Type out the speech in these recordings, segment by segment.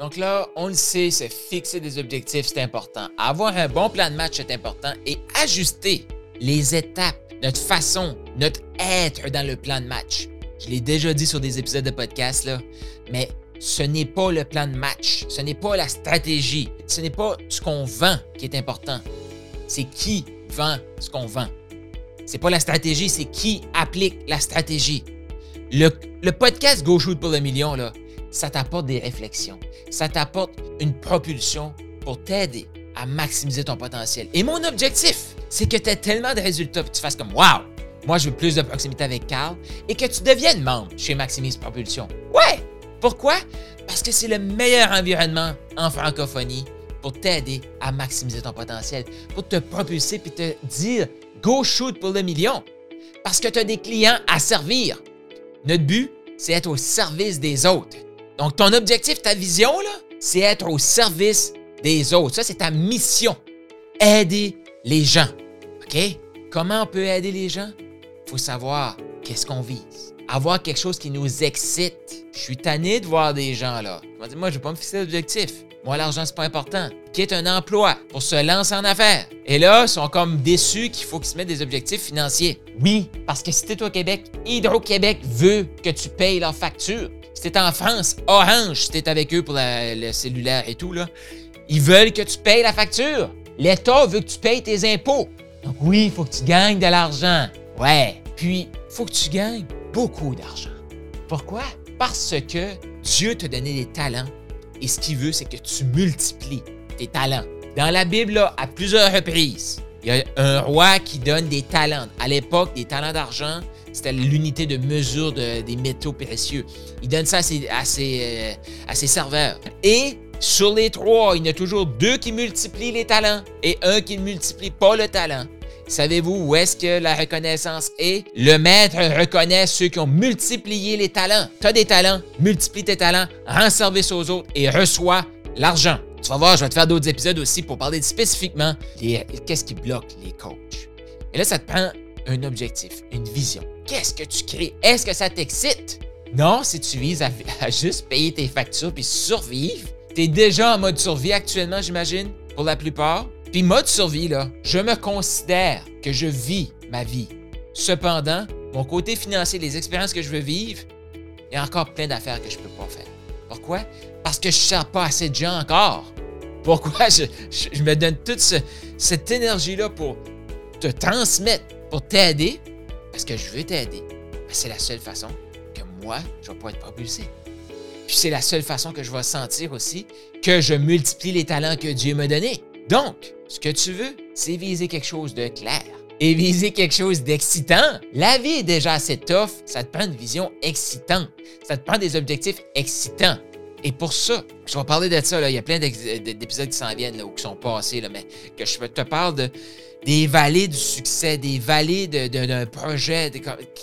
Donc là, on le sait, c'est fixer des objectifs, c'est important. Avoir un bon plan de match, c'est important. Et ajuster les étapes, notre façon, notre être dans le plan de match. Je l'ai déjà dit sur des épisodes de podcast, mais ce n'est pas le plan de match, ce n'est pas la stratégie, ce n'est pas ce qu'on vend qui est important. C'est qui vend ce qu'on vend. C'est pas la stratégie, c'est qui applique la stratégie. Le, podcast Go Shoot pour le million, ça t'apporte des réflexions, ça t'apporte une propulsion pour t'aider à maximiser ton potentiel. Et mon objectif, c'est que tu aies tellement de résultats que tu fasses comme Wow! Moi, je veux plus de proximité avec Carl et que tu deviennes membre chez Maximise Propulsion. Ouais! Pourquoi? Parce que c'est le meilleur environnement en francophonie pour t'aider à maximiser ton potentiel, pour te propulser et te dire Go shoot pour le million. Parce que tu as des clients à servir. Notre but, c'est être au service des autres. Donc, ton objectif, ta vision, c'est être au service des autres. Ça, c'est ta mission. Aider les gens. OK? Comment on peut aider les gens? Il faut savoir qu'est-ce qu'on vise. Avoir quelque chose qui nous excite. Je suis tanné de voir des gens là. Moi, je ne vais pas me fixer d'objectif. Moi, l'argent, c'est pas important. Quitte un emploi pour se lancer en affaires. Et là, ils sont comme déçus qu'il faut qu'ils se mettent des objectifs financiers. Oui, parce que si t'es au Québec, Hydro-Québec veut que tu payes leurs factures. T'es en France, Orange, t'es avec eux pour le cellulaire et tout, là, ils veulent que tu payes la facture. L'État veut que tu payes tes impôts. Donc oui, il faut que tu gagnes de l'argent. Ouais. Puis, faut que tu gagnes beaucoup d'argent. Pourquoi? Parce que Dieu t'a donné des talents et ce qu'il veut, c'est que tu multiplies tes talents. Dans la Bible, à plusieurs reprises, il y a un roi qui donne des talents. À l'époque, des talents d'argent, c'était l'unité de mesure des métaux précieux. Il donne ça euh, à ses serveurs. Et sur les trois, il y en a toujours deux qui multiplient les talents et un qui ne multiplie pas le talent. Savez-vous où est-ce que la reconnaissance est? Le maître reconnaît ceux qui ont multiplié les talents. Tu as des talents, multiplie tes talents, rends service aux autres et reçois l'argent. Tu vas voir, je vais te faire d'autres épisodes aussi pour parler spécifiquement qu'est-ce qui bloque les coachs. Et là, ça te prend un objectif, une vision. Qu'est-ce que tu crées? Est-ce que ça t'excite? Non, si tu vises à, juste payer tes factures puis survivre, tu es déjà en mode survie actuellement, j'imagine, pour la plupart. Puis mode survie, là, je me considère que je vis ma vie. Cependant, mon côté financier, les expériences que je veux vivre, il y a encore plein d'affaires que je peux pas faire. Pourquoi? Parce que je ne sers pas assez de gens encore. Pourquoi je, me donne toute cette énergie-là pour te transmettre, pour t'aider? Parce que je veux t'aider. C'est la seule façon que moi, je vais pas être propulsé. Puis c'est la seule façon que je vais sentir aussi que je multiplie les talents que Dieu m'a donnés. Donc, ce que tu veux, c'est viser quelque chose de clair et viser quelque chose d'excitant. La vie est déjà assez tough, ça te prend une vision excitante, ça te prend des objectifs excitants. Et pour ça, je vais parler de ça, il y a plein d'épisodes qui s'en viennent ou qui sont passés, mais que je te parle de, des vallées du succès, des vallées d'un projet.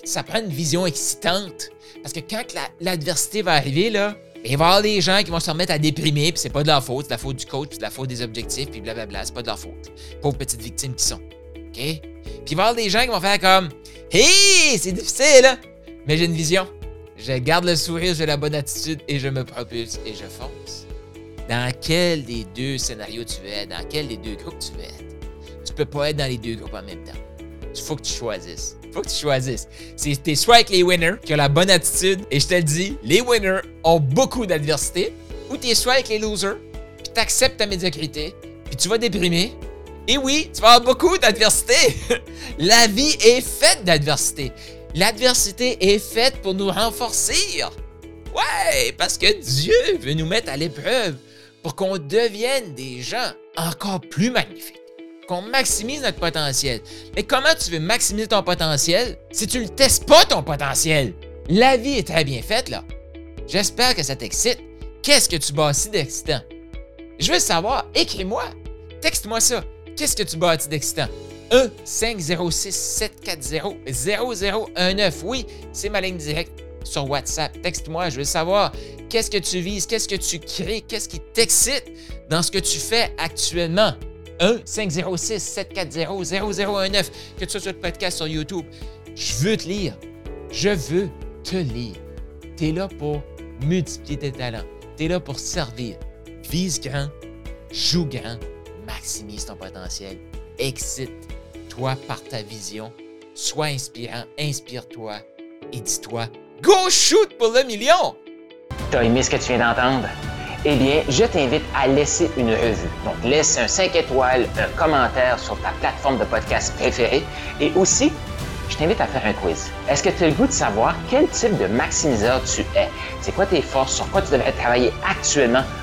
ça prend une vision excitante. Parce que quand l'adversité va arriver, là, il va y avoir des gens qui vont se remettre à déprimer, puis c'est pas de leur faute, c'est la faute du coach, c'est la faute des objectifs, puis blablabla, c'est pas de leur faute. Pauvres petites victimes qui sont. OK? Puis il va y avoir des gens qui vont faire comme Hé, c'est difficile! Mais j'ai une vision. Je garde le sourire, j'ai la bonne attitude et je me propulse et je fonce. Dans quel des deux scénarios tu veux être? Dans quel des deux groupes tu veux être? Tu peux pas être dans les deux groupes en même temps. Il faut que tu choisisses. Faut que tu choisisses. C'est t'es soit avec les winners qui ont la bonne attitude, et je te le dis, les winners ont beaucoup d'adversité, ou t'es soit avec les losers, puis t'acceptes ta médiocrité, puis tu vas déprimer, Et oui, tu vas avoir beaucoup d'adversité. La vie est faite d'adversité. L'adversité est faite pour nous renforcer. Ouais, parce que Dieu veut nous mettre à l'épreuve pour qu'on devienne des gens encore plus magnifiques, qu'on maximise notre potentiel. Mais comment tu veux maximiser ton potentiel si tu ne testes pas ton potentiel? La vie est très bien faite, là. J'espère que ça t'excite. Qu'est-ce que tu bâtis d'excitant? Je veux savoir, écris-moi. Texte-moi ça. Qu'est-ce que tu bâtis d'excitant? 1-506-740-0019. Oui, c'est ma ligne directe sur WhatsApp. Texte-moi, je veux savoir qu'est-ce que tu vises, qu'est-ce que tu crées, qu'est-ce qui t'excite dans ce que tu fais actuellement? 1-506-740-0019. Que tu sois sur le podcast sur YouTube. Je veux te lire. Je veux te lire. Tu es là pour multiplier tes talents. Tu es là pour servir. Vise grand, joue grand, maximise ton potentiel, excite-toi par ta vision, sois inspirant, inspire-toi et dis-toi Go shoot pour le million! T'as aimé ce que tu viens d'entendre? Eh bien, je t'invite à laisser une revue. Donc, laisse un 5 étoiles, un commentaire sur ta plateforme de podcast préférée et aussi je t'invite à faire un quiz. Est-ce que tu as le goût de savoir quel type de maximiseur tu es? C'est quoi tes forces? Sur quoi tu devrais travailler actuellement?